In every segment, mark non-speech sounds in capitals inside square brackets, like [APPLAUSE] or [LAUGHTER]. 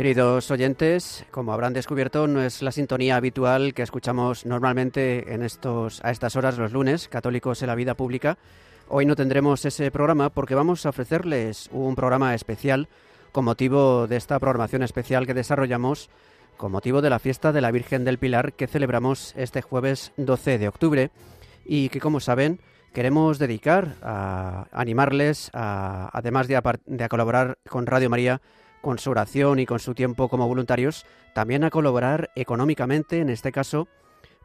Queridos oyentes, como habrán descubierto, no es la sintonía habitual que escuchamos normalmente en estos, a estas horas los lunes, católicos en la vida pública. Hoy no tendremos ese programa porque vamos a ofrecerles un programa especial con motivo de esta programación especial que desarrollamos con motivo de la fiesta de la Virgen del Pilar que celebramos este jueves 12 de octubre y que, como saben, queremos dedicar a animarles, además de de a colaborar con Radio María, con su oración y con su tiempo como voluntarios, también a colaborar económicamente, en este caso,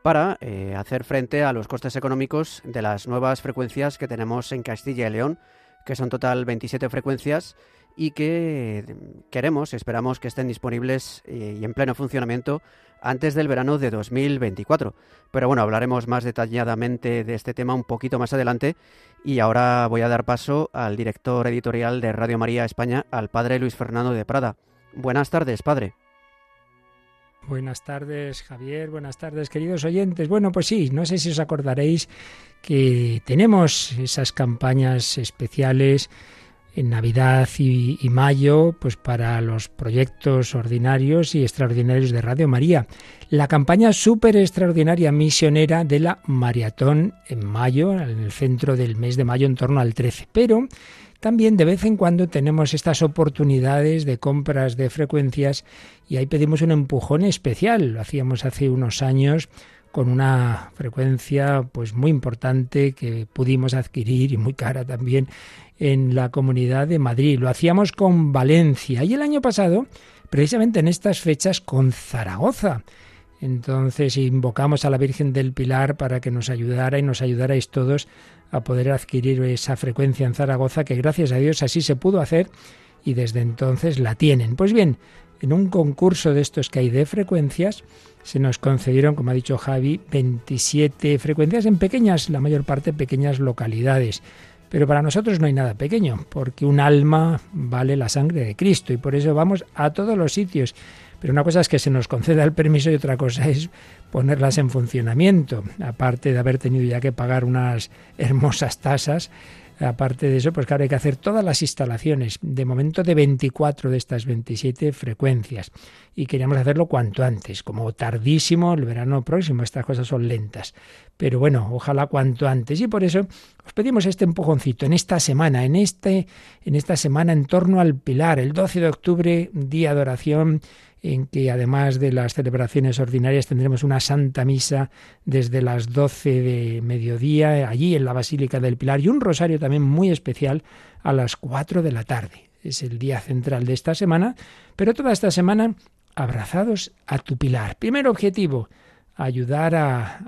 para eh, hacer frente a los costes económicos de las nuevas frecuencias que tenemos en Castilla y León, que son total 27 frecuencias y que queremos, esperamos que estén disponibles eh, y en pleno funcionamiento antes del verano de 2024. Pero bueno, hablaremos más detalladamente de este tema un poquito más adelante y ahora voy a dar paso al director editorial de Radio María España, al padre Luis Fernando de Prada. Buenas tardes, padre. Buenas tardes, Javier. Buenas tardes, queridos oyentes. Bueno, pues sí, no sé si os acordaréis que tenemos esas campañas especiales en Navidad y, mayo, pues para los proyectos ordinarios y extraordinarios de Radio María. La campaña súper extraordinaria misionera de la Maratón en mayo, en el centro del mes de mayo, en torno al 13. Pero también de vez en cuando tenemos estas oportunidades de compras de frecuencias y ahí pedimos un empujón especial. Lo hacíamos hace unos años con una frecuencia pues muy importante que pudimos adquirir y muy cara también en la Comunidad de Madrid. Lo hacíamos con Valencia y el año pasado, precisamente en estas fechas, con Zaragoza. Entonces invocamos a la Virgen del Pilar para que nos ayudara y nos ayudarais todos a poder adquirir esa frecuencia en Zaragoza, que gracias a Dios así se pudo hacer y desde entonces la tienen. Pues bien, en un concurso de estos que hay de frecuencias, se nos concedieron, como ha dicho Javi, 27 frecuencias en pequeñas, la mayor parte pequeñas localidades. Pero para nosotros no hay nada pequeño, porque un alma vale la sangre de Cristo y por eso vamos a todos los sitios. Pero una cosa es que se nos conceda el permiso y otra cosa es ponerlas en funcionamiento, aparte de haber tenido ya que pagar unas hermosas tasas Aparte de eso, pues claro, hay que hacer todas las instalaciones, de momento de 24 de estas 27 frecuencias. Y queríamos hacerlo cuanto antes, como tardísimo el verano próximo, estas cosas son lentas. Pero bueno, ojalá cuanto antes. Y por eso os pedimos este empujoncito en esta semana, en, este, en esta semana en torno al Pilar, el 12 de octubre, día de oración en que además de las celebraciones ordinarias tendremos una Santa Misa desde las 12 de mediodía allí en la Basílica del Pilar y un rosario también muy especial a las 4 de la tarde. Es el día central de esta semana, pero toda esta semana abrazados a tu Pilar. Primer objetivo, ayudar a,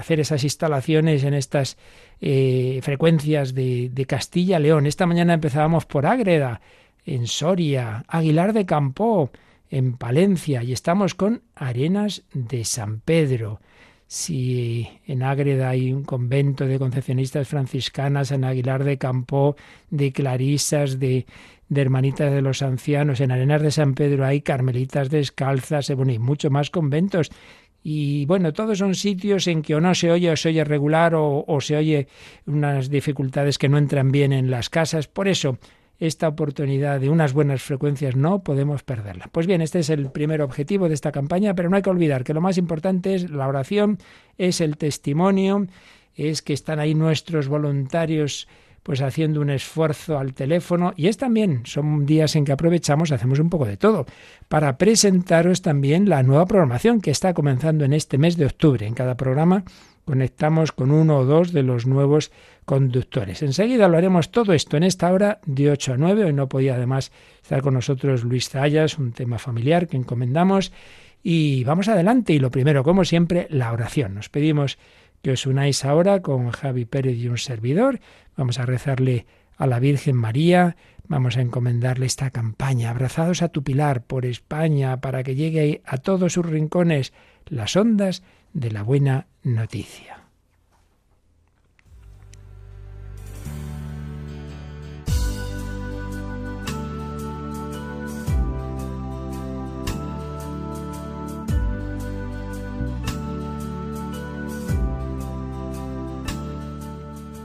hacer esas instalaciones en estas eh, frecuencias de, Castilla-León. Esta mañana empezábamos por Ágreda, en Soria, Aguilar de Campó, en Palencia y estamos con Arenas de San Pedro. Si en Ágreda hay un convento de concepcionistas franciscanas, en Aguilar de Campo, de clarisas, de, de hermanitas de los ancianos, en Arenas de San Pedro hay carmelitas descalzas, bueno, y mucho más conventos. Y bueno, todos son sitios en que o no se oye o se oye regular o se oye unas dificultades que no entran bien en las casas. Por eso, esta oportunidad de unas buenas frecuencias no podemos perderla. Pues bien, este es el primer objetivo de esta campaña, pero no hay que olvidar que lo más importante es la oración, es el testimonio, es que están ahí nuestros voluntarios pues haciendo un esfuerzo al teléfono y es también, son días en que aprovechamos, hacemos un poco de todo, para presentaros también la nueva programación que está comenzando en este mes de octubre. En cada programa conectamos con uno o dos de los nuevos conductores. Enseguida lo haremos todo esto en esta hora de 8 a 9. Hoy no podía además estar con nosotros Luis Zayas, un tema familiar que encomendamos. Y vamos adelante. Y lo primero, como siempre, la oración. Nos pedimos que os unáis ahora con Javi Pérez y un servidor. Vamos a rezarle a la Virgen María. Vamos a encomendarle esta campaña, abrazados a tu pilar por España, para que llegue a todos sus rincones las ondas de la buena noticia.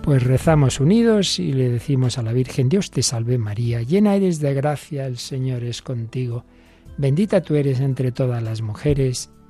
Pues rezamos unidos y le decimos a la Virgen, Dios te salve María, llena eres de gracia, el Señor es contigo Bendita tú eres entre todas las mujeres,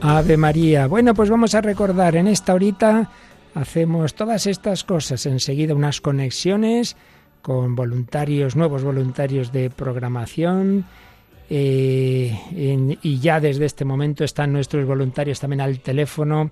Ave María. Bueno, pues vamos a recordar, en esta horita hacemos todas estas cosas, enseguida unas conexiones con voluntarios, nuevos voluntarios de programación. Eh, y ya desde este momento están nuestros voluntarios también al teléfono,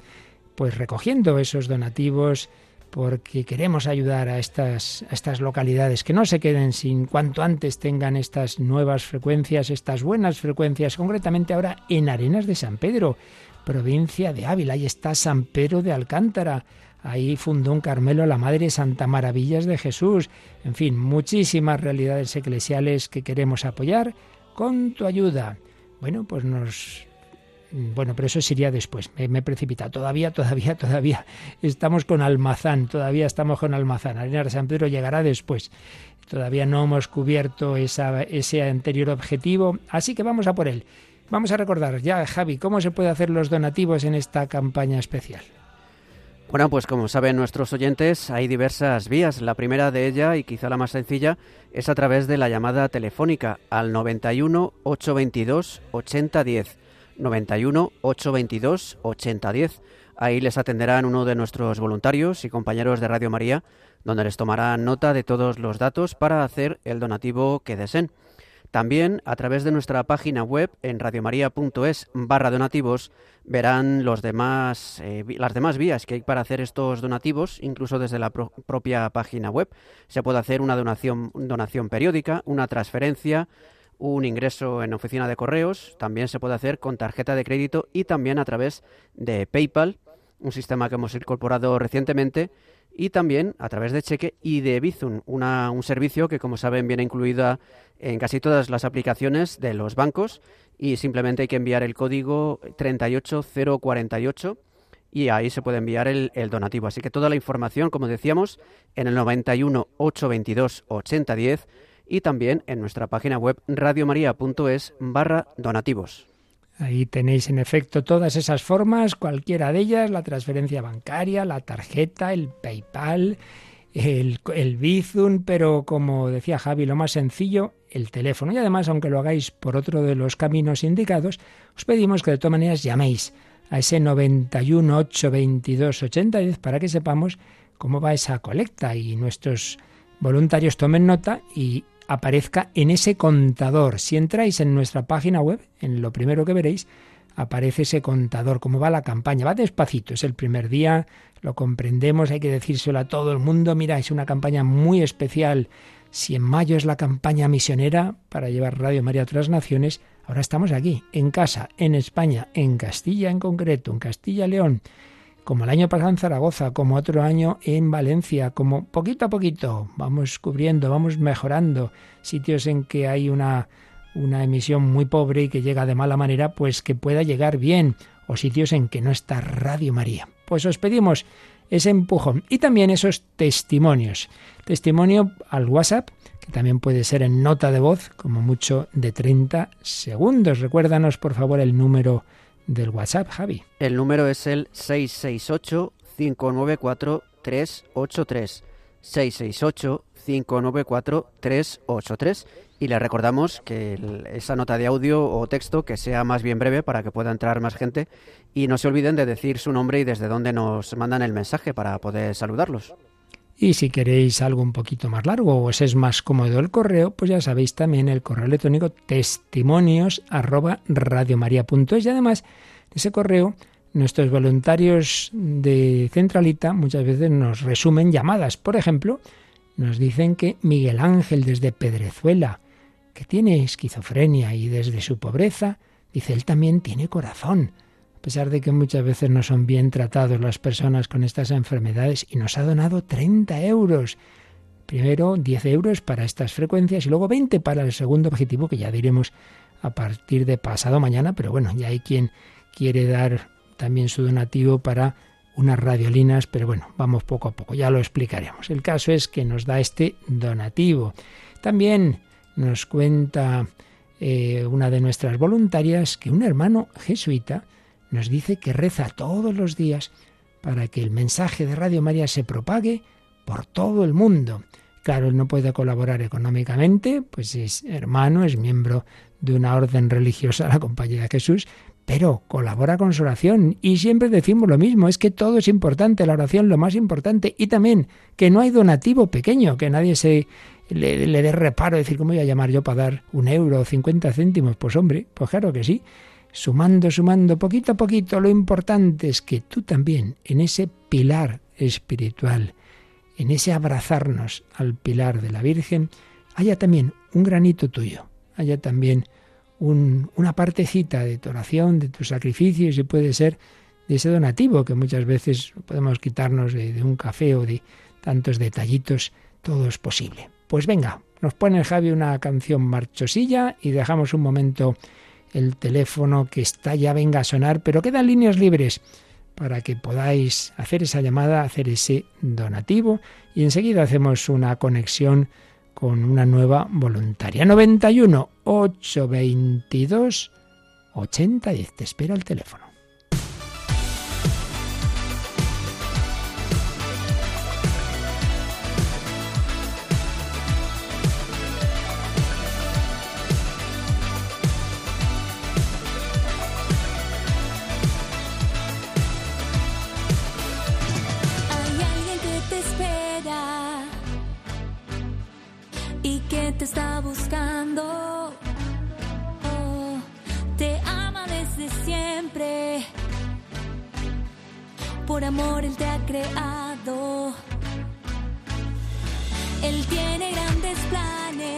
pues recogiendo esos donativos, porque queremos ayudar a estas, estas localidades que no se queden sin cuanto antes tengan estas nuevas frecuencias, estas buenas frecuencias, concretamente ahora en Arenas de San Pedro, provincia de Ávila. Ahí está San Pedro de Alcántara. Ahí fundó un Carmelo la Madre Santa Maravillas de Jesús. En fin, muchísimas realidades eclesiales que queremos apoyar con tu ayuda. Bueno, pues nos bueno, pero eso sería después. Me, precipita. Todavía, todavía, todavía estamos con Almazán. Todavía estamos con Almazán. Arena de San Pedro llegará después. Todavía no hemos cubierto ese anterior objetivo. Así que vamos a por él. Vamos a recordar ya, Javi, cómo se puede hacer los donativos en esta campaña especial. Bueno, pues como saben nuestros oyentes, hay diversas vías. La primera de ella, y quizá la más sencilla, es a través de la llamada telefónica al 91 822 8010. 91 822 8010. Ahí les atenderán uno de nuestros voluntarios y compañeros de Radio María, donde les tomarán nota de todos los datos para hacer el donativo que deseen. También a través de nuestra página web en radiomaria.es barra donativos verán los demás, eh, las demás vías que hay para hacer estos donativos, incluso desde la propia página web. Se puede hacer una donación, donación periódica, una transferencia, un ingreso en oficina de correos, también se puede hacer con tarjeta de crédito y también a través de PayPal, un sistema que hemos incorporado recientemente, y también a través de cheque y de Bizum, un servicio que como saben viene incluida en casi todas las aplicaciones de los bancos y simplemente hay que enviar el código 38048 y ahí se puede enviar el, donativo. Así que toda la información, como decíamos, en el 91 822 8010 y también en nuestra página web radiomaria.es barra donativos. Ahí tenéis en efecto todas esas formas, cualquiera de ellas, la transferencia bancaria, la tarjeta, el PayPal, el, el Bizum, pero como decía Javi, lo más sencillo, el teléfono. Y además, aunque lo hagáis por otro de los caminos indicados, os pedimos que de todas maneras llaméis a ese 91 822 8010 para que sepamos cómo va esa colecta y nuestros voluntarios tomen nota y aparezca en ese contador. Si entráis en nuestra página web, en lo primero que veréis, aparece ese contador, cómo va la campaña. Va despacito, es el primer día, lo comprendemos, hay que decírselo a todo el mundo. Mira, es una campaña muy especial. Si en mayo es la campaña misionera para llevar Radio María a otras naciones, ahora estamos aquí, en casa, en España, en Castilla en concreto, en Castilla-León como el año pasado en Zaragoza, como otro año en Valencia, como poquito a poquito vamos cubriendo, vamos mejorando sitios en que hay una, una emisión muy pobre y que llega de mala manera, pues que pueda llegar bien, o sitios en que no está Radio María. Pues os pedimos ese empujón y también esos testimonios. Testimonio al WhatsApp, que también puede ser en nota de voz, como mucho de 30 segundos. Recuérdanos, por favor, el número del WhatsApp, Javi. El número es el 668-594-383. 668-594-383. Y le recordamos que esa nota de audio o texto que sea más bien breve para que pueda entrar más gente. Y no se olviden de decir su nombre y desde dónde nos mandan el mensaje para poder saludarlos. Y si queréis algo un poquito más largo o os es más cómodo el correo, pues ya sabéis también el correo electrónico testimonios arroba y además ese correo nuestros voluntarios de Centralita muchas veces nos resumen llamadas. Por ejemplo, nos dicen que Miguel Ángel desde Pedrezuela, que tiene esquizofrenia y desde su pobreza, dice él también tiene corazón pesar de que muchas veces no son bien tratados las personas con estas enfermedades, y nos ha donado 30 euros. Primero 10 euros para estas frecuencias y luego 20 para el segundo objetivo, que ya diremos a partir de pasado mañana, pero bueno, ya hay quien, quiere dar también su donativo para unas radiolinas, pero bueno, vamos poco a poco, ya lo explicaremos. El caso es que nos da este donativo. También nos cuenta eh, una de nuestras voluntarias que un hermano jesuita nos dice que reza todos los días para que el mensaje de Radio María se propague por todo el mundo. Claro, él no puede colaborar económicamente, pues es hermano, es miembro de una orden religiosa, la Compañía de Jesús, pero colabora con su oración y siempre decimos lo mismo, es que todo es importante, la oración lo más importante y también que no hay donativo pequeño, que nadie se le, dé reparo, decir, ¿cómo voy a llamar yo para dar un euro o cincuenta céntimos? Pues hombre, pues claro que sí, sumando, sumando, poquito a poquito, lo importante es que tú también, en ese pilar espiritual, en ese abrazarnos al pilar de la Virgen, haya también un granito tuyo, haya también una partecita de tu oración, de tus sacrificios y puede ser de ese donativo que muchas veces podemos quitarnos de, un café o de tantos detallitos, todo es posible. Pues venga, nos pone Javi una canción marchosilla y dejamos un momento el teléfono que está ya venga a sonar, pero quedan líneas libres para que podáis hacer esa llamada, hacer ese donativo y enseguida hacemos una conexión con una nueva voluntaria. 91 822 8010. Te espera el teléfono. Está buscando. Oh, te ama desde siempre. Por amor Él te ha creado. Él tiene grandes planes,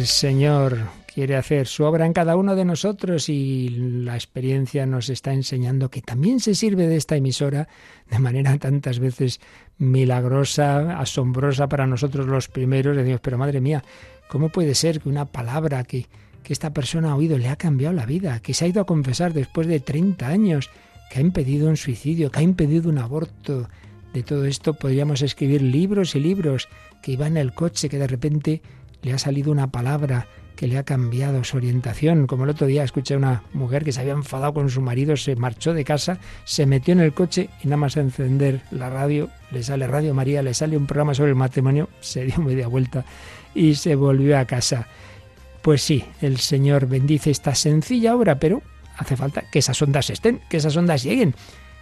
El Señor quiere hacer su obra en cada uno de nosotros y la experiencia nos está enseñando que también se sirve de esta emisora de manera tantas veces milagrosa, asombrosa para nosotros los primeros. Decimos, pero madre mía, ¿cómo puede ser que una palabra que, que esta persona ha oído le ha cambiado la vida, que se ha ido a confesar después de 30 años, que ha impedido un suicidio, que ha impedido un aborto? De todo esto podríamos escribir libros y libros, que iba en el coche, que de repente le ha salido una palabra que le ha cambiado su orientación. Como el otro día escuché a una mujer que se había enfadado con su marido, se marchó de casa, se metió en el coche y nada más a encender la radio, le sale Radio María, le sale un programa sobre el matrimonio, se dio media vuelta y se volvió a casa. Pues sí, el Señor bendice esta sencilla obra, pero hace falta que esas ondas estén, que esas ondas lleguen.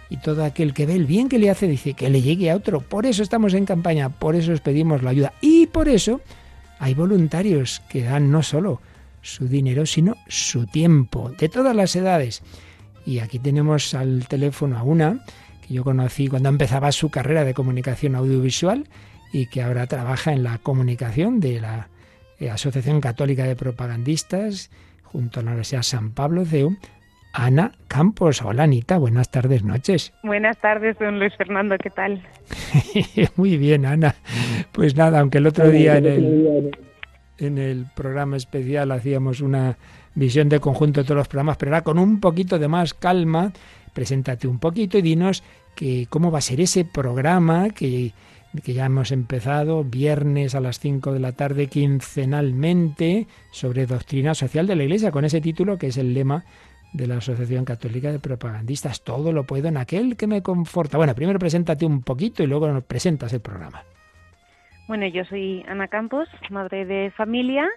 Y todo aquel que ve el bien que le hace dice que le llegue a otro. Por eso estamos en campaña, por eso os pedimos la ayuda. Y por eso hay voluntarios que dan no solo su dinero, sino su tiempo, de todas las edades. Y aquí tenemos al teléfono a una que yo conocí cuando empezaba su carrera de comunicación audiovisual y que ahora trabaja en la comunicación de la eh, Asociación Católica de Propagandistas junto a la Universidad San Pablo CEU, Ana Campos. Hola Anita, buenas tardes, noches. [LAUGHS] Buenas tardes, don Luis Fernando, ¿qué tal? Muy bien, Ana. Pues nada, aunque el otro día en el, en el programa especial hacíamos una visión de conjunto de todos los programas, pero ahora con un poquito de más calma, preséntate un poquito y dinos que cómo va a ser ese programa que, que ya hemos empezado viernes a las 5 de la tarde quincenalmente sobre doctrina social de la Iglesia, con ese título que es el lema de la Asociación Católica de Propagandistas. Todo lo puedo en aquel que me conforta. Bueno, primero preséntate un poquito y luego nos presentas el programa. Bueno, yo soy Ana Campos, madre de familia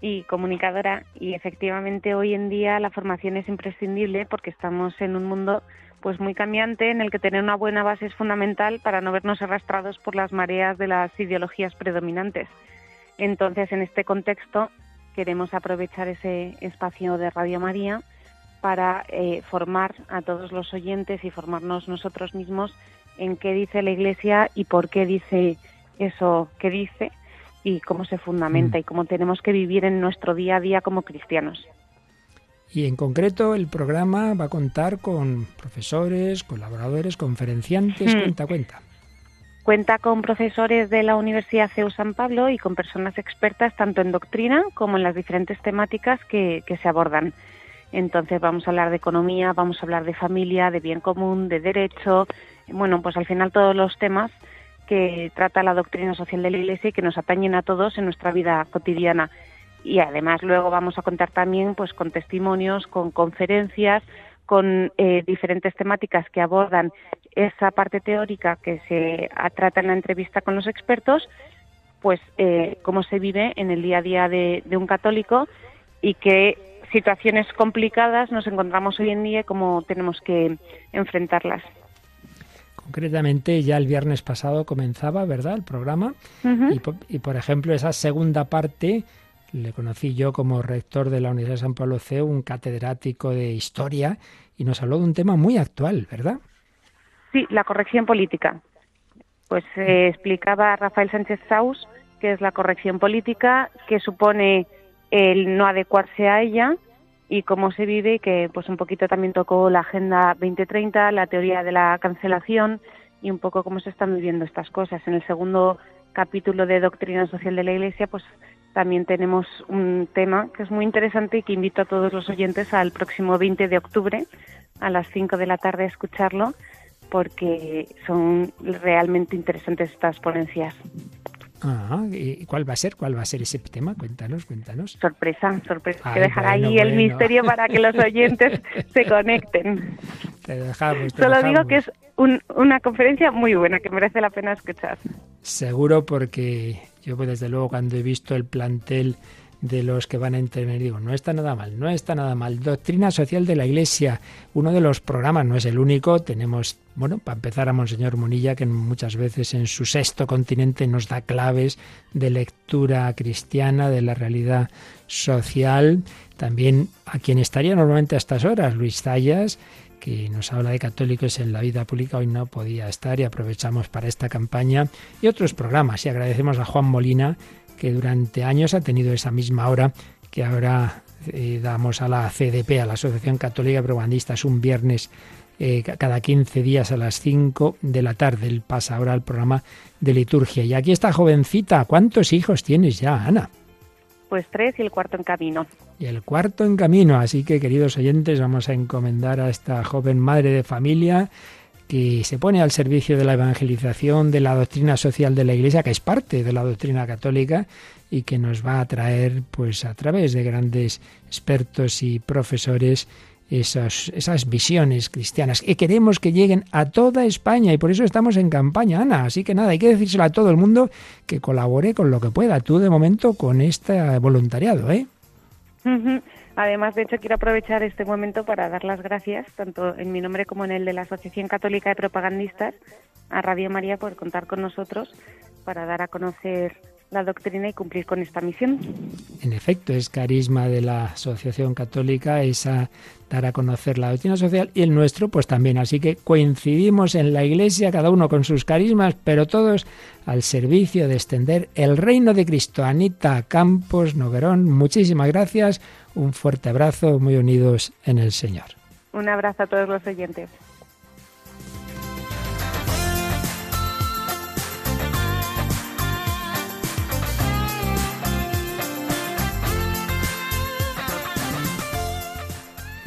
y comunicadora y efectivamente hoy en día la formación es imprescindible porque estamos en un mundo pues muy cambiante en el que tener una buena base es fundamental para no vernos arrastrados por las mareas de las ideologías predominantes. Entonces, en este contexto queremos aprovechar ese espacio de Radio María para eh, formar a todos los oyentes y formarnos nosotros mismos en qué dice la Iglesia y por qué dice eso que dice y cómo se fundamenta Mm. y cómo tenemos que vivir en nuestro día a día como cristianos. Y en concreto el programa va a contar con profesores, colaboradores, conferenciantes, Hmm. cuenta, cuenta. Cuenta con profesores de la Universidad CEU San Pablo y con personas expertas tanto en doctrina como en las diferentes temáticas que, que se abordan. Entonces vamos a hablar de economía, vamos a hablar de familia, de bien común, de derecho, bueno, pues al final todos los temas que trata la doctrina social de la Iglesia y que nos atañen a todos en nuestra vida cotidiana. Y además luego vamos a contar también pues con testimonios, con conferencias, con eh, diferentes temáticas que abordan esa parte teórica que se trata en la entrevista con los expertos, pues eh, cómo se vive en el día a día de, de un católico y qué situaciones complicadas nos encontramos hoy en día y cómo tenemos que enfrentarlas. Concretamente ya el viernes pasado comenzaba, ¿verdad?, el programa. Y, po- y, por ejemplo, esa segunda parte le conocí yo como rector de la Universidad de San Pablo CEU, un catedrático de historia, y nos habló de un tema muy actual, ¿verdad? Sí, la corrección política. Pues eh, explicaba Rafael Sánchez Saus qué es la corrección política, qué supone el no adecuarse a ella y cómo se vive, que pues un poquito también tocó la Agenda 2030, la teoría de la cancelación y un poco cómo se están viviendo estas cosas. En el segundo capítulo de Doctrina Social de la Iglesia, pues también tenemos un tema que es muy interesante y que invito a todos los oyentes al próximo 20 de octubre a las 5 de la tarde a escucharlo porque son realmente interesantes estas ponencias. Ah, ¿y cuál va a ser? ¿Cuál va a ser ese tema? Cuéntanos, cuéntanos. Sorpresa, sorpresa. Ay, que dejar bueno, ahí el misterio para que los oyentes [LAUGHS] se conecten. Te dejamos. te Solo dejamos. digo que es un- una conferencia muy buena, que merece la pena escuchar. Seguro porque yo pues, desde luego cuando he visto el plantel de los que van a intervenir digo, no está nada mal, no está nada mal. Doctrina social de la Iglesia, uno de los programas, no es el único, tenemos, bueno, para empezar a Monseñor Munilla, que muchas veces en su sexto continente nos da claves de lectura cristiana, de la realidad social. También a quien estaría normalmente a estas horas, Luis Zayas, que nos habla de católicos en la vida pública, hoy no podía estar y aprovechamos para esta campaña y otros programas. Y agradecemos a Juan Molina, que durante años ha tenido esa misma hora que ahora eh, damos a la CDP, a la Asociación Católica Propagandista, es un viernes eh, cada 15 días a las 5 de la tarde. Él pasa ahora al programa de liturgia. Y aquí está jovencita. ¿Cuántos hijos tienes ya, Ana? Pues tres y el cuarto en camino. Y el cuarto en camino. Así que, queridos oyentes, vamos a encomendar a esta joven madre de familia que se pone al servicio de la evangelización, de la doctrina social de la Iglesia, que es parte de la doctrina católica y que nos va a traer, pues a través de grandes expertos y profesores, esas, esas visiones cristianas que queremos que lleguen a toda España y por eso estamos en campaña, Ana. Así que nada, hay que decírselo a todo el mundo que colabore con lo que pueda. Tú de momento con este voluntariado, ¿eh? Además, de hecho, quiero aprovechar este momento para dar las gracias, tanto en mi nombre como en el de la Asociación Católica de Propagandistas, a Radio María por contar con nosotros para dar a conocer la doctrina y cumplir con esta misión. En efecto, es carisma de la Asociación Católica esa dar a conocer la doctrina social y el nuestro pues también. Así que coincidimos en la Iglesia, cada uno con sus carismas, pero todos al servicio de extender el reino de Cristo. Anita Campos Noguerón, muchísimas gracias, un fuerte abrazo, muy unidos en el Señor. Un abrazo a todos los oyentes.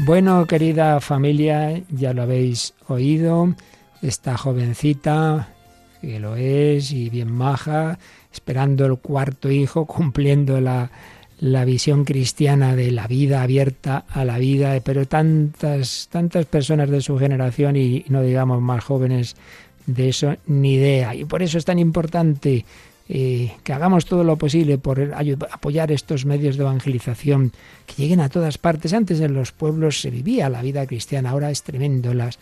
Bueno, querida familia, ya lo habéis oído, esta jovencita, que lo es y bien maja, esperando el cuarto hijo, [LAUGHS] cumpliendo la, la visión cristiana de la vida abierta a la vida, pero tantas, tantas personas de su generación y no digamos más jóvenes de eso, ni idea. Y por eso es tan importante que hagamos todo lo posible por apoyar estos medios de evangelización, que lleguen a todas partes. Antes en los pueblos se vivía la vida cristiana, ahora es tremendo. Las,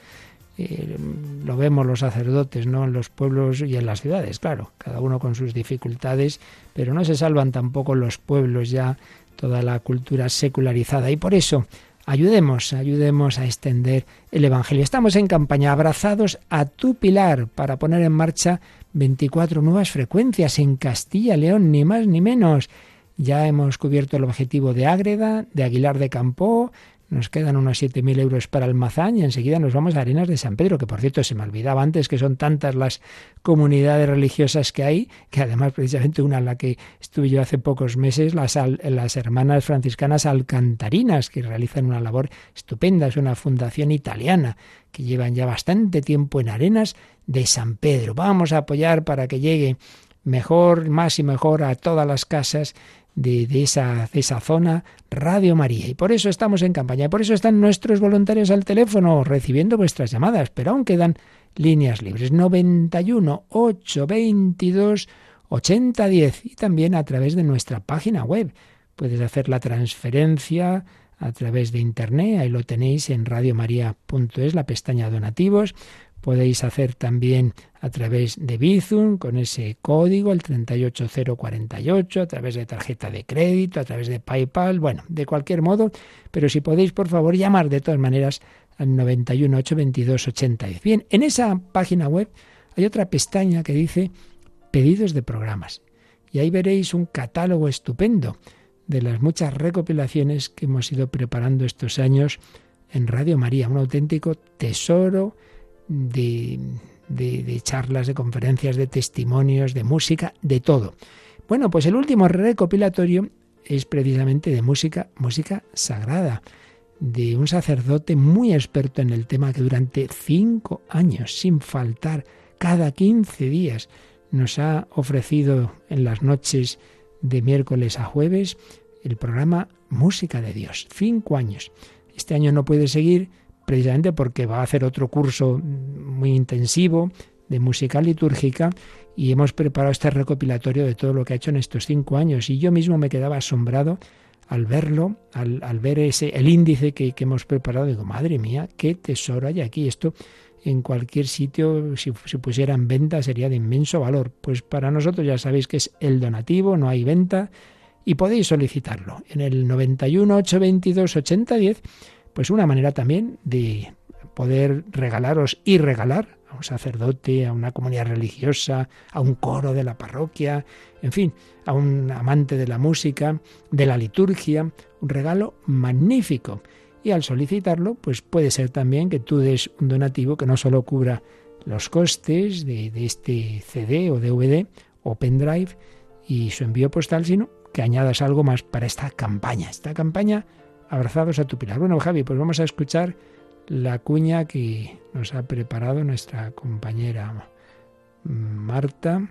eh, lo vemos los sacerdotes, ¿no? En los pueblos y en las ciudades, claro, cada uno con sus dificultades, pero no se salvan tampoco los pueblos ya, toda la cultura secularizada. Y por eso, ayudemos, ayudemos a extender el Evangelio. Estamos en campaña, abrazados a tu pilar, para poner en marcha 24 nuevas frecuencias en Castilla León, ni más ni menos. Ya hemos cubierto el objetivo de Ágreda, de Aguilar de Campó, nos quedan unos 7.000 euros para Almazán y enseguida nos vamos a Arenas de San Pedro, que por cierto se me olvidaba antes que son tantas las comunidades religiosas que hay, que además precisamente una en la que estuve yo hace pocos meses, las, las hermanas franciscanas alcantarinas, que realizan una labor estupenda, es una fundación italiana que llevan ya bastante tiempo en Arenas de San Pedro. Vamos a apoyar para que llegue mejor, más y mejor a todas las casas de, esa, de esa zona Radio María. Y por eso estamos en campaña, y por eso están nuestros voluntarios al teléfono recibiendo vuestras llamadas, pero aún quedan líneas libres 91 822 8010 y también a través de nuestra página web. Puedes hacer la transferencia a través de internet, ahí lo tenéis en radiomaria.es, la pestaña donativos, Podéis hacer también a través de Bizum con ese código, el 38048, a través de tarjeta de crédito, a través de PayPal, bueno, de cualquier modo, pero si podéis, por favor, llamar de todas maneras al 91 822 8010. Bien, en esa página web hay otra pestaña que dice pedidos de programas. Y ahí veréis un catálogo estupendo de las muchas recopilaciones que hemos ido preparando estos años en Radio María, un auténtico tesoro de, charlas, de conferencias, de testimonios, de música, de todo. Bueno, pues el último recopilatorio es precisamente de música, música sagrada, de un sacerdote muy experto en el tema que durante cinco años, sin faltar, cada 15 días, nos ha ofrecido en las noches de miércoles a jueves el programa Música de Dios. Cinco años. Este año no puede seguir precisamente porque va a hacer otro curso muy intensivo de música litúrgica y hemos preparado este recopilatorio de todo lo que ha hecho en estos cinco años y yo mismo me quedaba asombrado al verlo, al, ver ese, el índice que, hemos preparado, digo, madre mía, qué tesoro hay aquí. Esto en cualquier sitio, si se pusiera en venta, sería de inmenso valor. Pues para nosotros ya sabéis que es el donativo, no hay venta, y podéis solicitarlo en el 91 822 8010 pues una manera también de poder regalaros y regalar un sacerdote, a una comunidad religiosa, a un coro de la parroquia, en fin, a un amante de la música, de la liturgia, un regalo magnífico. Y al solicitarlo, pues puede ser también que tú des un donativo que no solo cubra los costes de, de este CD o DVD o pendrive y su envío postal, sino que añadas algo más para esta campaña, esta campaña abrazados a tu pilar. Bueno, Javi, pues vamos a escuchar la cuña que nos ha preparado nuestra compañera Marta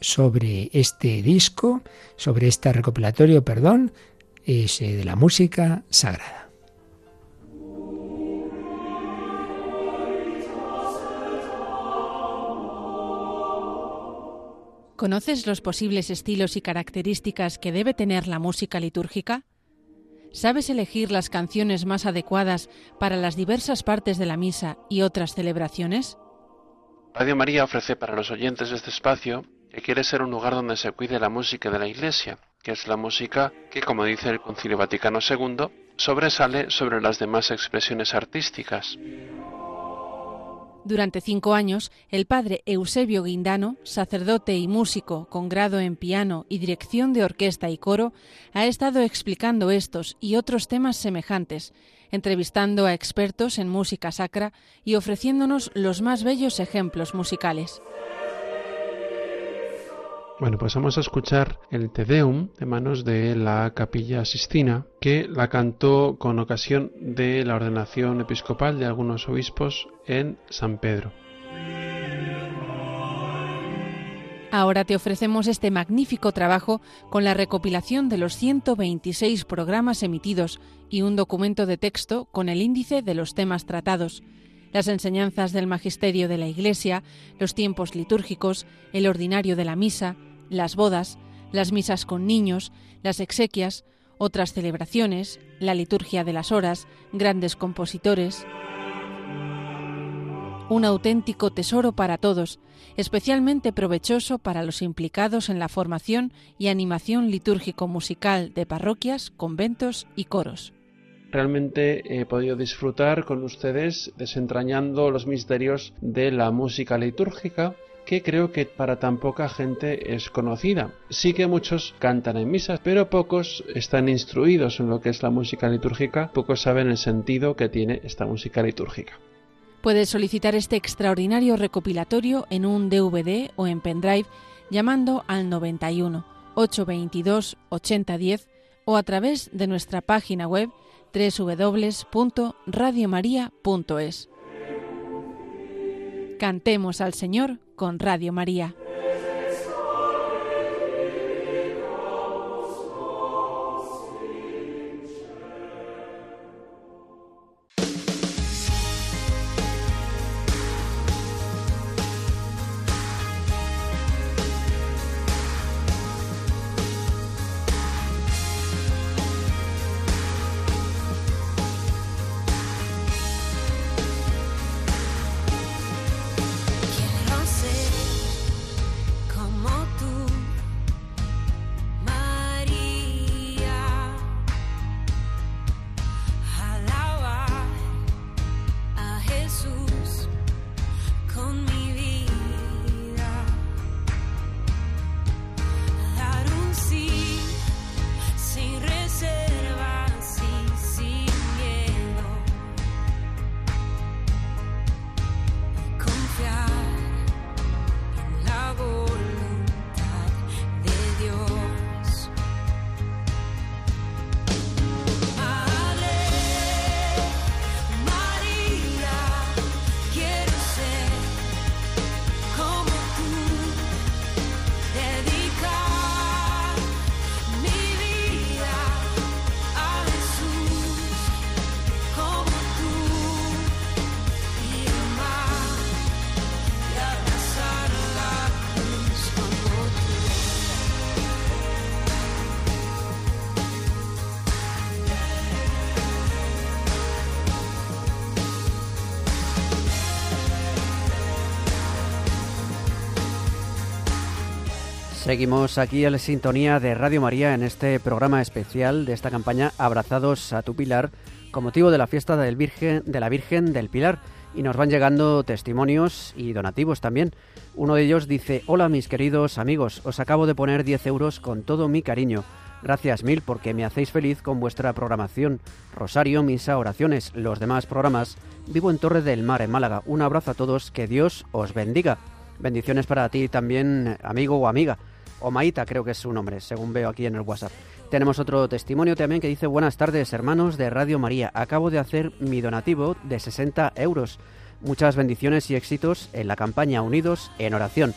sobre este disco, sobre este recopilatorio, perdón, de la música sagrada. ¿Conoces los posibles estilos y características que debe tener la música litúrgica? ¿Sabes elegir las canciones más adecuadas para las diversas partes de la misa y otras celebraciones? Radio María ofrece para los oyentes de este espacio que quiere ser un lugar donde se cuide la música de la Iglesia, que es la música que, como dice el Concilio Vaticano II, sobresale sobre las demás expresiones artísticas. Durante cinco años, el padre Eusebio Guindano, sacerdote y músico con grado en piano y dirección de orquesta y coro, ha estado explicando estos y otros temas semejantes, entrevistando a expertos en música sacra y ofreciéndonos los más bellos ejemplos musicales. Bueno, pues vamos a escuchar el Te Deum de manos de la Capilla Sistina, que la cantó con ocasión de la ordenación episcopal de algunos obispos en San Pedro. Ahora te ofrecemos este magnífico trabajo con la recopilación de los 126 programas emitidos y un documento de texto con el índice de los temas tratados las enseñanzas del magisterio de la Iglesia, los tiempos litúrgicos, el ordinario de la misa, las bodas, las misas con niños, las exequias, otras celebraciones, la liturgia de las horas, grandes compositores. Un auténtico tesoro para todos, especialmente provechoso para los implicados en la formación y animación litúrgico-musical de parroquias, conventos y coros realmente he podido disfrutar con ustedes desentrañando los misterios de la música litúrgica que creo que para tan poca gente es conocida. Sí que muchos cantan en misas, pero pocos están instruidos en lo que es la música litúrgica, pocos saben el sentido que tiene esta música litúrgica. Puedes solicitar este extraordinario recopilatorio en un DVD o en pendrive llamando al 91 822 8010 o a través de nuestra página web www.radiomaria.es. Cantemos al Señor con Radio María. Seguimos aquí a la sintonía de Radio María en este programa especial de esta campaña Abrazados a tu Pilar con motivo de la fiesta del Virgen, de la Virgen del Pilar. y nos van llegando testimonios y donativos también. Uno de ellos dice, hola mis queridos amigos, os acabo de poner 10 euros con todo mi cariño. Gracias mil porque me hacéis feliz con vuestra programación. Rosario, misa, oraciones, los demás programas. Vivo en Torre del Mar, en Málaga. Un abrazo a todos, que Dios os bendiga. Bendiciones para ti también, amigo o amiga. O Maíta creo que es su nombre, según veo aquí en el WhatsApp. Tenemos otro testimonio también que dice buenas tardes hermanos de Radio María. Acabo de hacer mi donativo de 60 euros. Muchas bendiciones y éxitos en la campaña Unidos en Oración.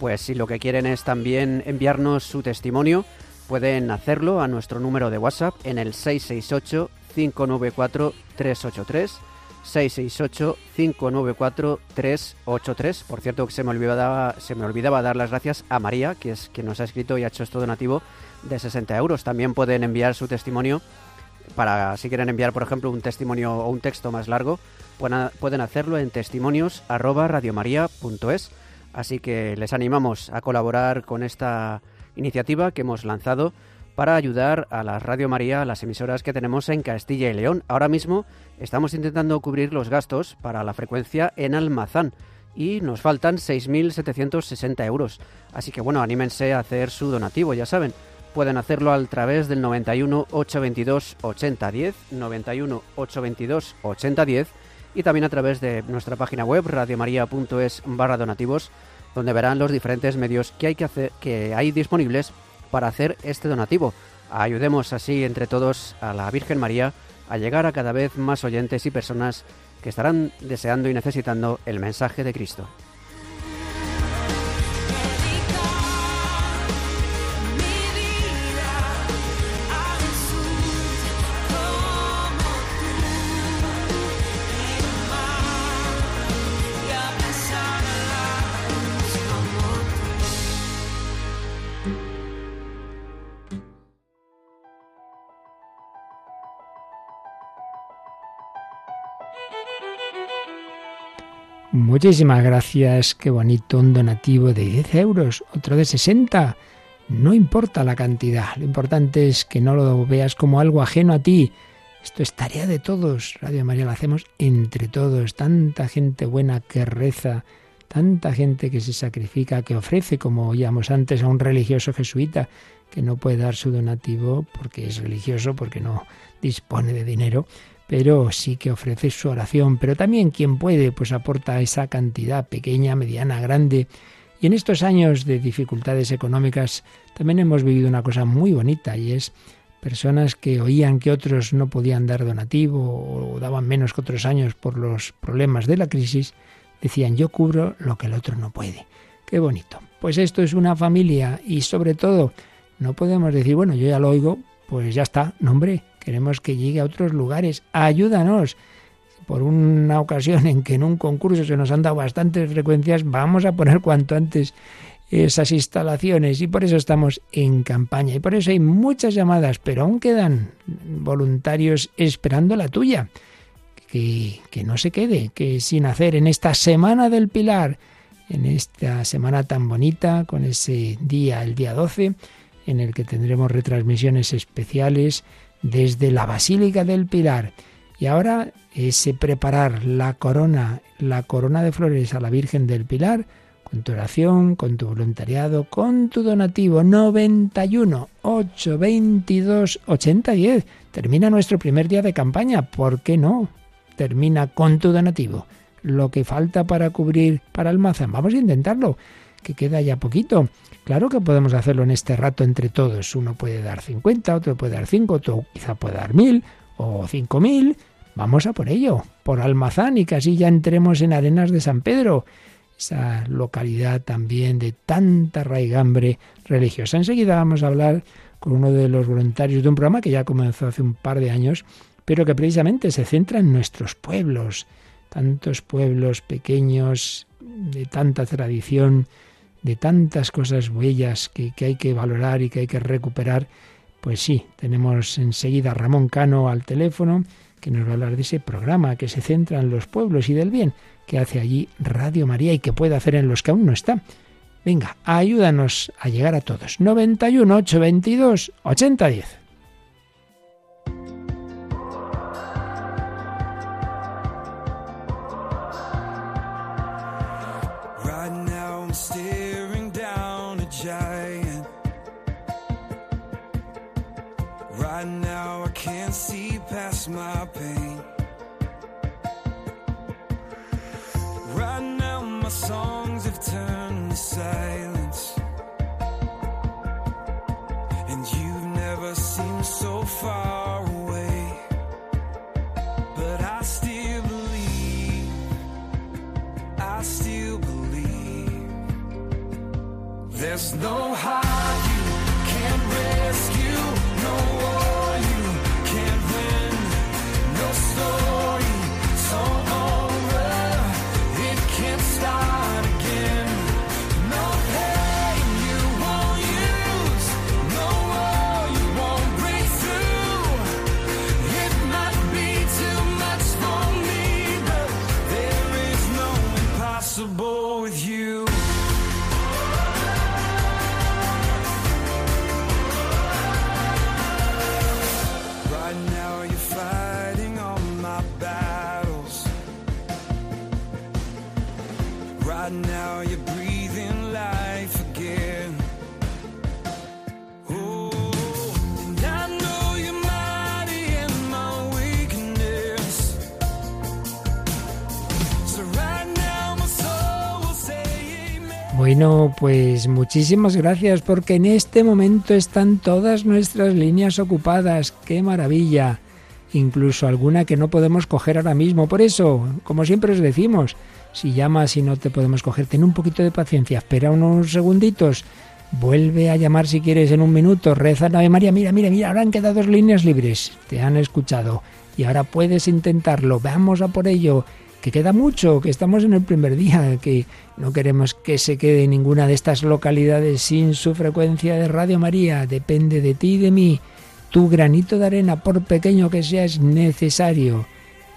Pues si lo que quieren es también enviarnos su testimonio, pueden hacerlo a nuestro número de WhatsApp en el 668 594 383 668-594-383. Por cierto, que se me, olvidaba, se me olvidaba dar las gracias a María, que es quien nos ha escrito y ha hecho esto donativo de 60 euros. También pueden enviar su testimonio para, si quieren enviar, por ejemplo, un testimonio o un texto más largo, pueden hacerlo en testimonios Así que les animamos a colaborar con esta iniciativa que hemos lanzado para ayudar a la Radio María, a las emisoras que tenemos en Castilla y León. Ahora mismo estamos intentando cubrir los gastos para la frecuencia en Almazán y nos faltan 6.760 euros. Así que bueno, anímense a hacer su donativo, ya saben. Pueden hacerlo a través del 91 822 8010, 91 822 8010 y también a través de nuestra página web radiomaria.es barra donativos, donde verán los diferentes medios que hay, que, hacer, que hay disponibles para hacer este donativo. Ayudemos así entre todos a la Virgen María a llegar a cada vez más oyentes y personas que estarán deseando y necesitando el mensaje de Cristo. Muchísimas gracias, qué bonito, un donativo de 10 euros, otro de 60. No importa la cantidad, lo importante es que no lo veas como algo ajeno a ti. Esto es tarea de todos. Radio María lo hacemos entre todos. Tanta gente buena que reza, tanta gente que se sacrifica, que ofrece, como oíamos antes, a un religioso jesuita que no puede dar su donativo porque es religioso, porque no dispone de dinero pero sí que ofrece su oración, pero también quien puede, pues aporta esa cantidad pequeña, mediana, grande. Y en estos años de dificultades económicas también hemos vivido una cosa muy bonita y es personas que oían que otros no podían dar donativo o daban menos que otros años por los problemas de la crisis, decían yo cubro lo que el otro no puede. Qué bonito. Pues esto es una familia y sobre todo no podemos decir, bueno, yo ya lo oigo, pues ya está, nombre, queremos que llegue a otros lugares, ayúdanos. Por una ocasión en que en un concurso se nos han dado bastantes frecuencias, vamos a poner cuanto antes esas instalaciones y por eso estamos en campaña y por eso hay muchas llamadas, pero aún quedan voluntarios esperando la tuya. Que, que no se quede, que sin hacer en esta semana del Pilar, en esta semana tan bonita, con ese día, el día 12, en el que tendremos retransmisiones especiales desde la Basílica del Pilar. Y ahora ese preparar la corona, la corona de flores a la Virgen del Pilar, con tu oración, con tu voluntariado, con tu donativo 91 822 8010. Termina nuestro primer día de campaña, ¿por qué no? Termina con tu donativo. Lo que falta para cubrir para Almazán, vamos a intentarlo, que queda ya poquito. Claro que podemos hacerlo en este rato entre todos. Uno puede dar 50, otro puede dar 5, otro quizá puede dar 1000 o 5000. Vamos a por ello, por Almazán y casi ya entremos en Arenas de San Pedro, esa localidad también de tanta raigambre religiosa. Enseguida vamos a hablar con uno de los voluntarios de un programa que ya comenzó hace un par de años, pero que precisamente se centra en nuestros pueblos, tantos pueblos pequeños, de tanta tradición, de tantas cosas bellas que, hay que valorar y que hay que recuperar, pues sí, tenemos enseguida a Ramón Cano al teléfono, que nos va a hablar de ese programa que se centra en los pueblos y del bien que hace allí Radio María y que puede hacer en los que aún no está. Venga, ayúdanos a llegar a todos. 91 822 8010. My pain. Right now, my songs have turned to silence. And you've never seemed so far away. But I still believe, I still believe. There's no Bueno, pues muchísimas gracias porque en este momento están todas nuestras líneas ocupadas. ¡Qué maravilla! Incluso alguna que no podemos coger ahora mismo. Por eso, como siempre os decimos, si llamas y no te podemos coger, ten un poquito de paciencia, espera unos segunditos. Vuelve a llamar si quieres en un minuto, reza Ave María, mira, mira, mira, ahora han quedado dos líneas libres, te han escuchado y ahora puedes intentarlo, vamos a por ello, que queda mucho, que estamos en el primer día, que no queremos que se quede ninguna de estas localidades sin su frecuencia de Radio María, depende de ti y de mí. Tu granito de arena, por pequeño que sea, es necesario.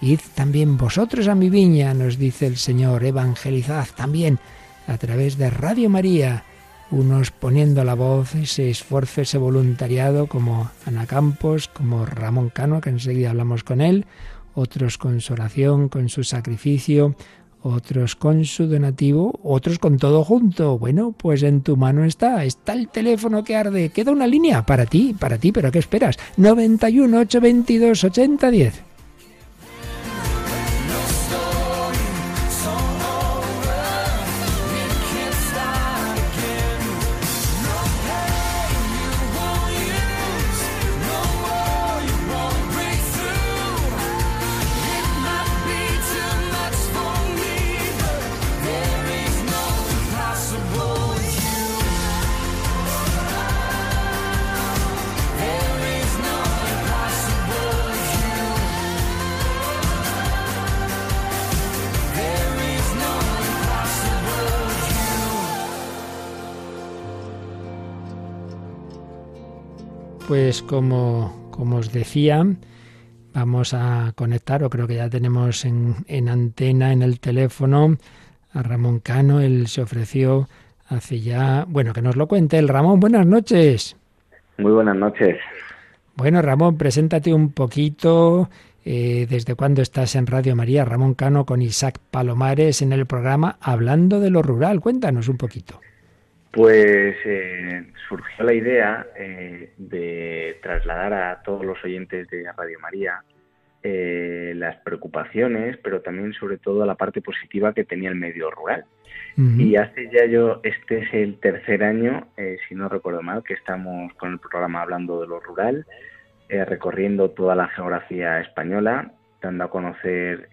Id también vosotros a mi viña, nos dice el Señor, evangelizad también a través de Radio María, unos poniendo la voz, ese esfuerzo, ese voluntariado, como Ana Campos, como Ramón Cano, que enseguida hablamos con él, otros con su oración, con su sacrificio, otros con su donativo, otros con todo junto. Bueno, pues en tu mano está, está el teléfono que arde. Queda una línea para ti, para ti, pero ¿qué esperas? 91 822 8010. Pues como, como os decía, vamos a conectar, o creo que ya tenemos en, en antena, en el teléfono, a Ramón Cano. Él se ofreció hace ya, bueno, que nos lo cuente el Ramón. Buenas noches. Muy buenas noches. Bueno, Ramón, preséntate un poquito. Eh, ¿Desde cuándo estás en Radio María? Ramón Cano con Isaac Palomares en el programa Hablando de lo Rural. Cuéntanos un poquito. Pues eh, surgió la idea eh, de trasladar a todos los oyentes de Radio María eh, las preocupaciones, pero también sobre todo la parte positiva que tenía el medio rural. Y hace ya yo, este es el tercer año, eh, si no recuerdo mal, que estamos con el programa hablando de lo rural, recorriendo toda la geografía española, dando a conocer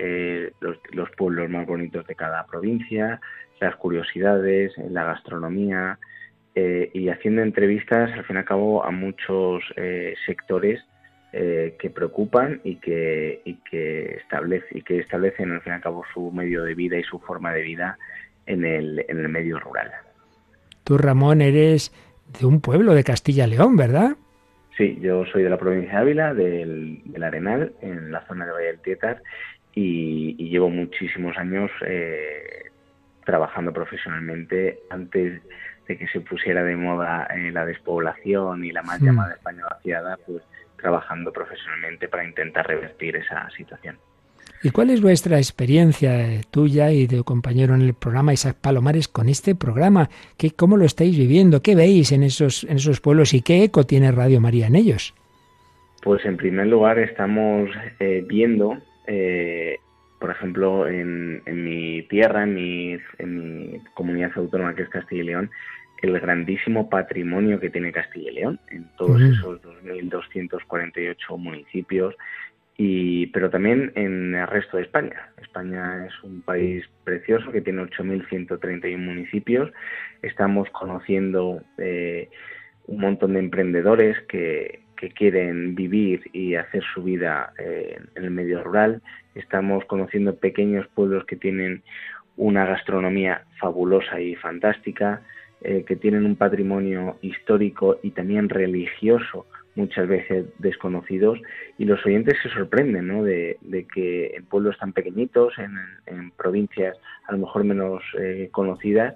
los, los pueblos más bonitos de cada provincia, las curiosidades, la gastronomía eh, y haciendo entrevistas al fin y al cabo a muchos eh, sectores eh, que preocupan y que, y, que establece, y que establecen al fin y al cabo su medio de vida y su forma de vida en el, en el medio rural. Tú, Ramón, eres de un pueblo de Castilla-León, ¿verdad? Sí, yo soy de la provincia de Ávila, del, del Arenal, en la zona de Valle del Tietar, y, y llevo muchísimos años eh, trabajando profesionalmente antes de que se pusiera de moda eh, la despoblación y la Mm. llamada España vaciada, pues trabajando profesionalmente para intentar revertir esa situación. ¿Y cuál es vuestra experiencia eh, tuya y de tu compañero en el programa Isaac Palomares con este programa? ¿Qué, ¿Cómo lo estáis viviendo? ¿Qué veis en esos, en esos pueblos y qué eco tiene Radio María en ellos? Pues en primer lugar estamos eh, viendo, eh, por ejemplo, en, en mi tierra, en mi, en mi comunidad autónoma que es Castilla y León, el grandísimo patrimonio que tiene Castilla y León en todos Mm. esos 2.248 municipios, y, pero también en el resto de España. España es un país precioso que tiene 8.131 municipios. Estamos conociendo eh, un montón de emprendedores que, que quieren vivir y hacer su vida eh, en el medio rural. Estamos conociendo pequeños pueblos que tienen una gastronomía fabulosa y fantástica, eh, que tienen un patrimonio histórico y también religioso muchas veces desconocidos y los oyentes se sorprenden ¿no? de, de que en pueblos tan pequeñitos, en, en provincias a lo mejor menos eh, conocidas,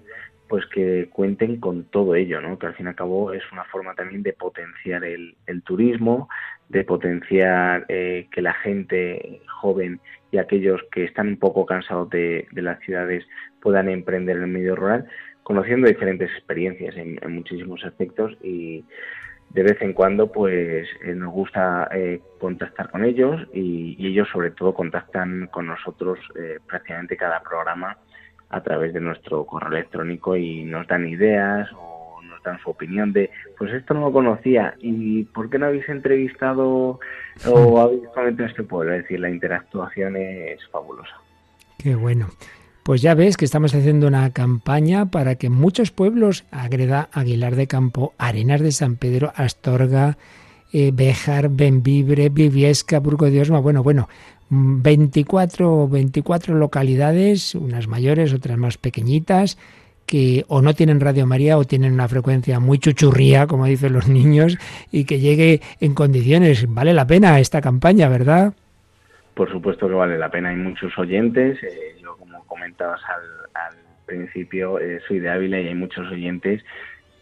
pues que cuenten con todo ello, ¿no? que al fin y al cabo es una forma también de potenciar el, turismo, de potenciar eh, que la gente joven y aquellos que están un poco cansados de, las ciudades puedan emprender en el medio rural, conociendo diferentes experiencias en, muchísimos aspectos y de vez en cuando pues eh, nos gusta eh, contactar con ellos y, y, ellos sobre todo contactan con nosotros eh, prácticamente cada programa a través de nuestro correo electrónico y nos dan ideas o nos dan su opinión de pues esto no lo conocía y por qué no habéis entrevistado o habéis comentado este pueblo es decir la interactuación es fabulosa. Qué bueno. Pues ya ves que estamos haciendo una campaña para que muchos pueblos, Agreda, Aguilar de Campo, Arenas de San Pedro, Astorga, eh, Béjar, Benvibre, Viviesca, Burgo de Osma, bueno, bueno, 24, 24 localidades, unas mayores, otras más pequeñitas, que o no tienen Radio María o tienen una frecuencia muy chuchurría, como dicen los niños, y que llegue en condiciones. Vale la pena esta campaña, ¿verdad? Por supuesto que vale la pena. Hay muchos oyentes. Eh, yo, como comentabas al, al principio, eh, soy de Ávila y hay muchos oyentes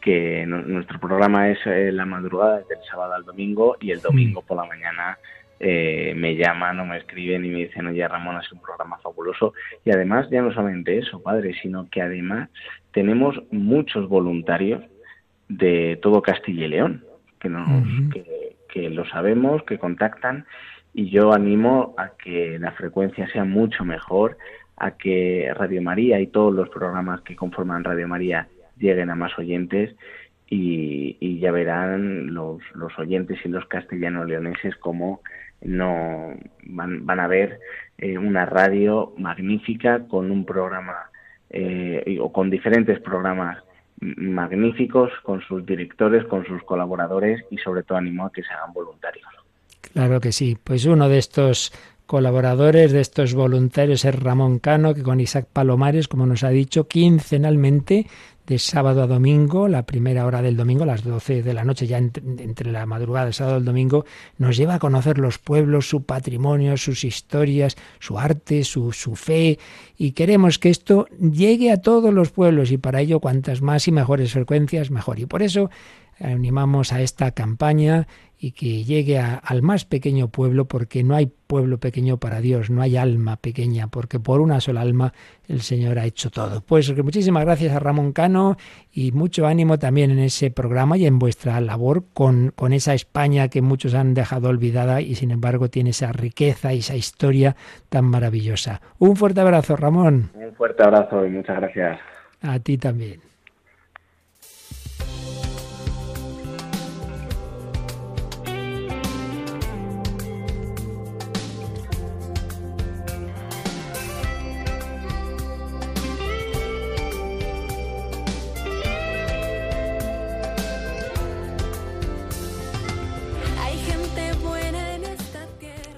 que no, nuestro programa es eh, la madrugada del sábado al domingo y el domingo por la mañana eh, me llaman o me escriben y me dicen, oye Ramón, es un programa fabuloso. Y además, ya no solamente eso, padre, sino que además tenemos muchos voluntarios de todo Castilla y León, que, nos, uh -huh. que, que lo sabemos, que contactan y yo animo a que la frecuencia sea mucho mejor, a que Radio María y todos los programas que conforman Radio María lleguen a más oyentes y, y ya verán los, los, oyentes y los castellanos leoneses como no van, a ver eh, una radio magnífica con un programa eh, o con diferentes programas magníficos, con sus directores, con sus colaboradores y sobre todo animo a que se hagan voluntarios. Claro que sí. Pues uno de estos colaboradores, de estos voluntarios, es Ramón Cano, que con Isaac Palomares, como nos ha dicho, quincenalmente, de sábado a domingo, la primera hora del domingo, las 12 de la noche, ya entre, la madrugada del sábado el domingo, nos lleva a conocer los pueblos, su patrimonio, sus historias, su arte, su, su fe, y queremos que esto llegue a todos los pueblos, y para ello cuantas más y mejores frecuencias, mejor. Y por eso animamos a esta campaña y que llegue a, al más pequeño pueblo, porque no hay pueblo pequeño para Dios, no hay alma pequeña, porque por una sola alma el Señor ha hecho todo. Pues muchísimas gracias a Ramón Cano y mucho ánimo también en ese programa y en vuestra labor con, con esa España que muchos han dejado olvidada y sin embargo tiene esa riqueza y esa historia tan maravillosa. Un fuerte abrazo, Ramón. Un fuerte abrazo y muchas gracias. A ti también.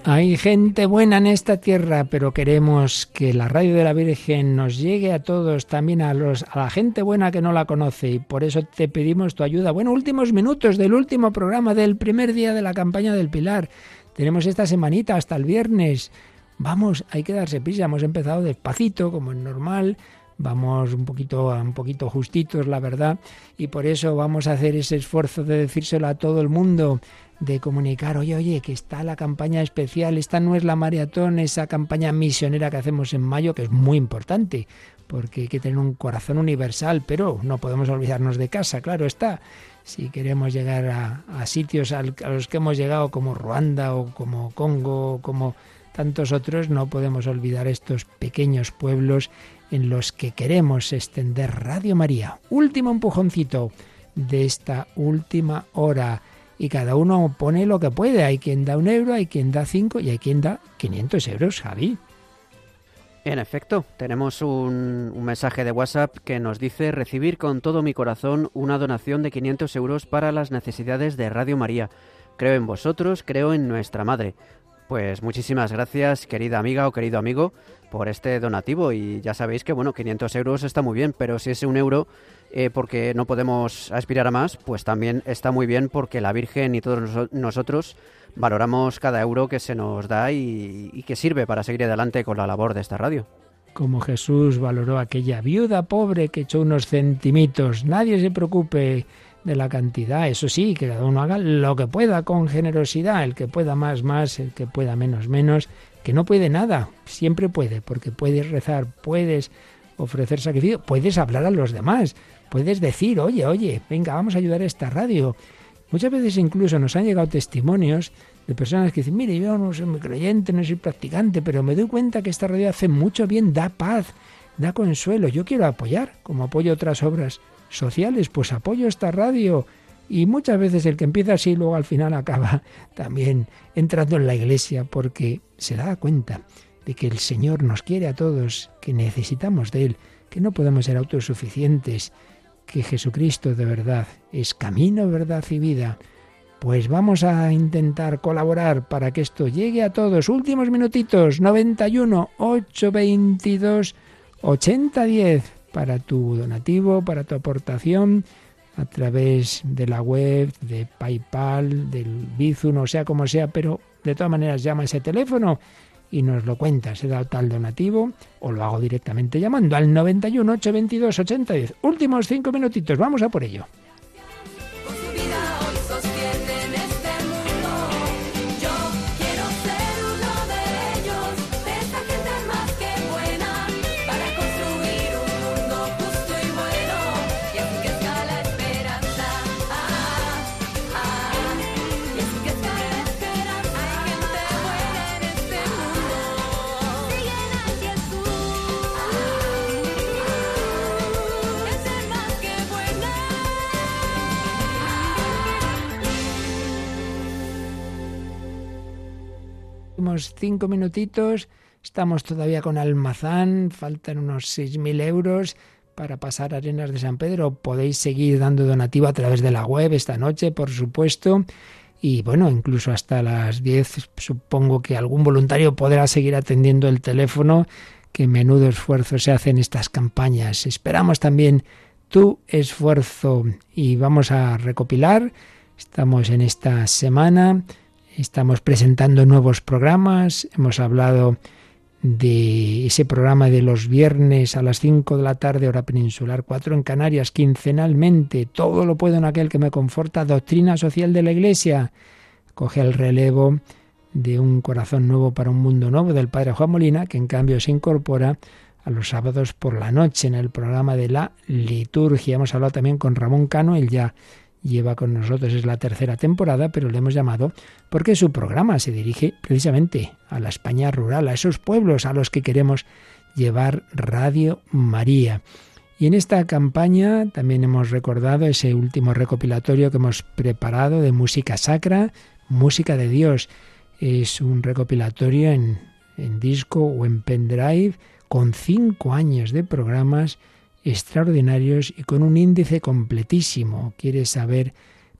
Hay gente buena en esta tierra, pero queremos que la radio de la Virgen nos llegue a todos, también a los a la gente buena que no la conoce y por eso te pedimos tu ayuda. Bueno, últimos minutos del último programa del primer día de la campaña del Pilar. Tenemos esta semanita hasta el viernes. Vamos, hay que darse prisa, hemos empezado despacito como es normal. Vamos un poquito, un poquito justitos, la verdad, y por eso vamos a hacer ese esfuerzo de decírselo a todo el mundo de comunicar, oye, oye, que está la campaña especial, esta no es la maratón, esa campaña misionera que hacemos en mayo, que es muy importante, porque hay que tener un corazón universal, pero no podemos olvidarnos de casa, claro está. si queremos llegar a, sitios a los que hemos llegado como Ruanda o como Congo o como tantos otros, no podemos olvidar estos pequeños pueblos en los que queremos extender Radio María. Último empujoncito de esta última hora. Y cada uno pone lo que puede. Hay quien da un euro, hay quien da cinco y hay quien da 500 euros, Javi. En efecto, tenemos un, un mensaje de WhatsApp que nos dice recibir con todo mi corazón una donación de 500 euros para las necesidades de Radio María. Creo en vosotros, creo en nuestra madre. Pues muchísimas gracias, querida amiga o querido amigo, por este donativo. Y ya sabéis que, bueno, 500 euros está muy bien, pero si es un euro eh, porque no podemos aspirar a más, pues también está muy bien porque la Virgen y todos noso- nosotros valoramos cada euro que se nos da y, y que sirve para seguir adelante con la labor de esta radio. Como Jesús valoró a aquella viuda pobre que echó unos centimitos. Nadie se preocupe de la cantidad. Eso sí, que cada uno haga lo que pueda con generosidad. El que pueda más, más. El que pueda menos, menos. Que no puede nada. Siempre puede, porque puedes rezar, puedes ofrecer sacrificio, puedes hablar a los demás. Puedes decir, oye, oye, venga, vamos a ayudar a esta radio. Muchas veces incluso nos han llegado testimonios de personas que dicen, mire, yo no soy muy creyente, no soy practicante, pero me doy cuenta que esta radio hace mucho bien, da paz, da consuelo. Yo quiero apoyar, como apoyo otras obras sociales, pues apoyo esta radio. Y muchas veces el que empieza así luego al final acaba [LAUGHS] también entrando en la iglesia porque se da cuenta de que el Señor nos quiere a todos, que necesitamos de Él, que no podemos ser autosuficientes, que Jesucristo de verdad es camino, verdad y vida. Pues vamos a intentar colaborar para que esto llegue a todos. Últimos minutitos, 91 822 8010 para tu donativo, para tu aportación a través de la web, de PayPal, del Bizum, o sea como sea, pero de todas maneras llama ese teléfono y nos lo cuentas. He dado tal donativo o lo hago directamente llamando al 91 822 8010. Últimos cinco minutitos, vamos a por ello. Últimos cinco minutitos. Estamos todavía con Almazán. Faltan unos 6.000 euros para pasar Arenas de San Pedro. Podéis seguir dando donativo a través de la web esta noche, por supuesto. Y bueno, incluso hasta las 10 supongo que algún voluntario podrá seguir atendiendo el teléfono. Que menudo esfuerzo se hace en estas campañas. Esperamos también tu esfuerzo y vamos a recopilar. Estamos en esta semana Estamos presentando nuevos programas. Hemos hablado de ese programa de los viernes a las 5 de la tarde, hora peninsular, 4 en Canarias, quincenalmente. Todo lo puedo en aquel que me conforta. Doctrina social de la Iglesia. Coge el relevo de un corazón nuevo para un mundo nuevo del padre Juan Molina, que en cambio se incorpora a los sábados por la noche en el programa de la liturgia. Hemos hablado también con Ramón Cano, él ya lleva con nosotros, es la tercera temporada, pero le hemos llamado porque su programa se dirige precisamente a la España rural, a esos pueblos a los que queremos llevar Radio María. Y en esta campaña también hemos recordado ese último recopilatorio que hemos preparado de música sacra, música de Dios. Es un recopilatorio en, en disco o en pendrive con cinco años de programas extraordinarios y con un índice completísimo. ¿Quieres saber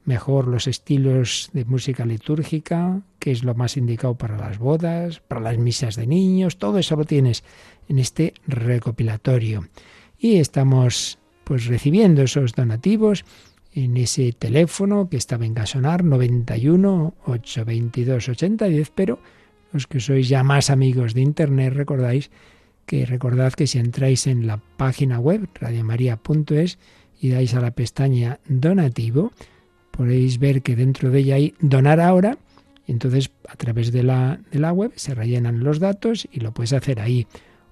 mejor los estilos de música litúrgica? ¿Qué es lo más indicado para las bodas, para las misas de niños? Todo eso lo tienes en este recopilatorio. Y estamos pues recibiendo esos donativos en ese teléfono que está venga a sonar 91 822 8010, pero los que sois ya más amigos de internet recordáis que recordad que si entráis en la página web radiomaria.es y dais a la pestaña donativo, podéis ver que dentro de ella hay donar ahora, y entonces a través de la, de la web se rellenan los datos y lo puedes hacer ahí.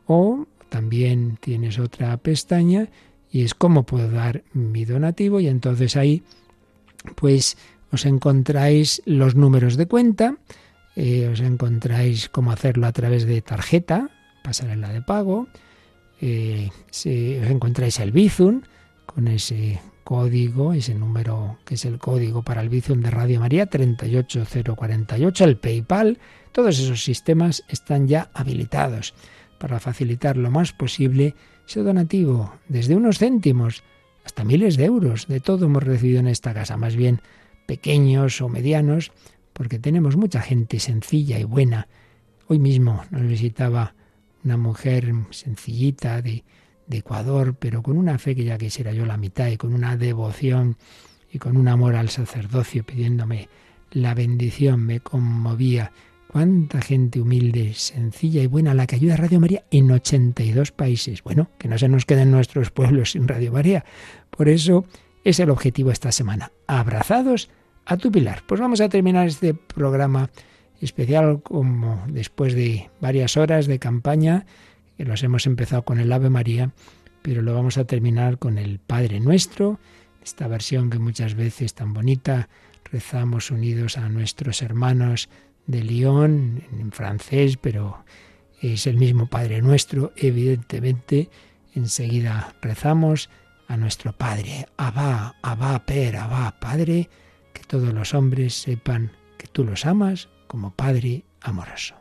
O también tienes otra pestaña y es cómo puedo dar mi donativo y entonces ahí pues os encontráis los números de cuenta, eh, os encontráis cómo hacerlo a través de tarjeta, pasarela de pago, eh, si os encontráis el Bizum con ese código, ese número que es el código para el Bizum de Radio María 38048, el PayPal, todos esos sistemas están ya habilitados para facilitar lo más posible ese donativo, desde unos céntimos hasta miles de euros. De todo hemos recibido en esta casa, más bien pequeños o medianos, porque tenemos mucha gente sencilla y buena. Hoy mismo nos visitaba una mujer sencillita de, Ecuador, pero con una fe que ya quisiera yo la mitad y con una devoción y con un amor al sacerdocio pidiéndome la bendición, me conmovía. Cuánta gente humilde, sencilla y buena la que ayuda a Radio María en 82 países. Bueno, que no se nos queden nuestros pueblos sin Radio María. Por eso es el objetivo esta semana. Abrazados a tu pilar. Pues vamos a terminar este programa especial como después de varias horas de campaña, que los hemos empezado con el Ave María, pero lo vamos a terminar con el Padre Nuestro, esta versión que muchas veces tan bonita rezamos unidos a nuestros hermanos de Lyon en francés, pero es el mismo Padre Nuestro, evidentemente. Enseguida rezamos a nuestro Padre, Abba, Abba, Per, Abba, Padre, que todos los hombres sepan que tú los amas como Padre amoroso.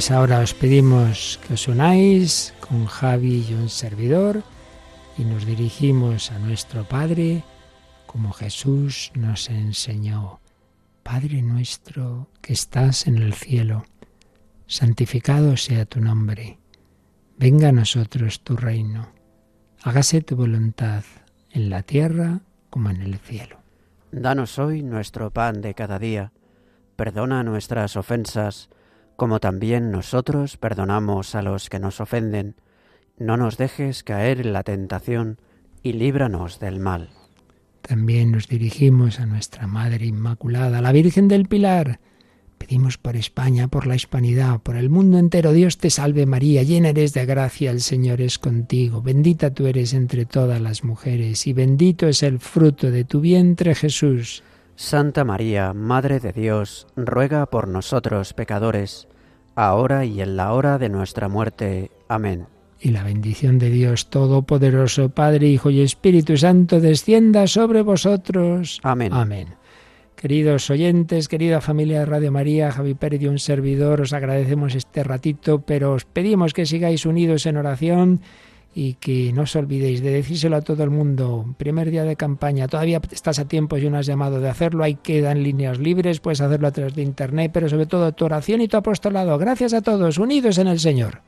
Pues ahora os pedimos que os unáis con Javi y un servidor y nos dirigimos a nuestro Padre como Jesús nos enseñó. Padre nuestro que estás en el cielo, santificado sea tu nombre. Venga a nosotros tu reino. Hágase tu voluntad en la tierra como en el cielo. Danos hoy nuestro pan de cada día. Perdona nuestras ofensas, como también nosotros perdonamos a los que nos ofenden. No nos dejes caer en la tentación, y líbranos del mal. También nos dirigimos a nuestra Madre Inmaculada, la Virgen del Pilar. Pedimos por España, por la hispanidad, por el mundo entero. Dios te salve María, llena eres de gracia, el Señor es contigo. Bendita tú eres entre todas las mujeres, y bendito es el fruto de tu vientre Jesús. Santa María, Madre de Dios, ruega por nosotros pecadores, ahora y en la hora de nuestra muerte. Amén. Y la bendición de Dios Todopoderoso, Padre, Hijo y Espíritu Santo, descienda sobre vosotros. Amén. Amén. Queridos oyentes, querida familia de Radio María, Javi Pérez y un servidor, os agradecemos este ratito, pero os pedimos que sigáis unidos en oración y que no os olvidéis de decírselo a todo el mundo. Primer día de campaña, todavía estás a tiempo y no has llamado de hacerlo, ahí quedan líneas libres, puedes hacerlo a través de internet, pero sobre todo tu oración y tu apostolado. Gracias a todos, unidos en el Señor.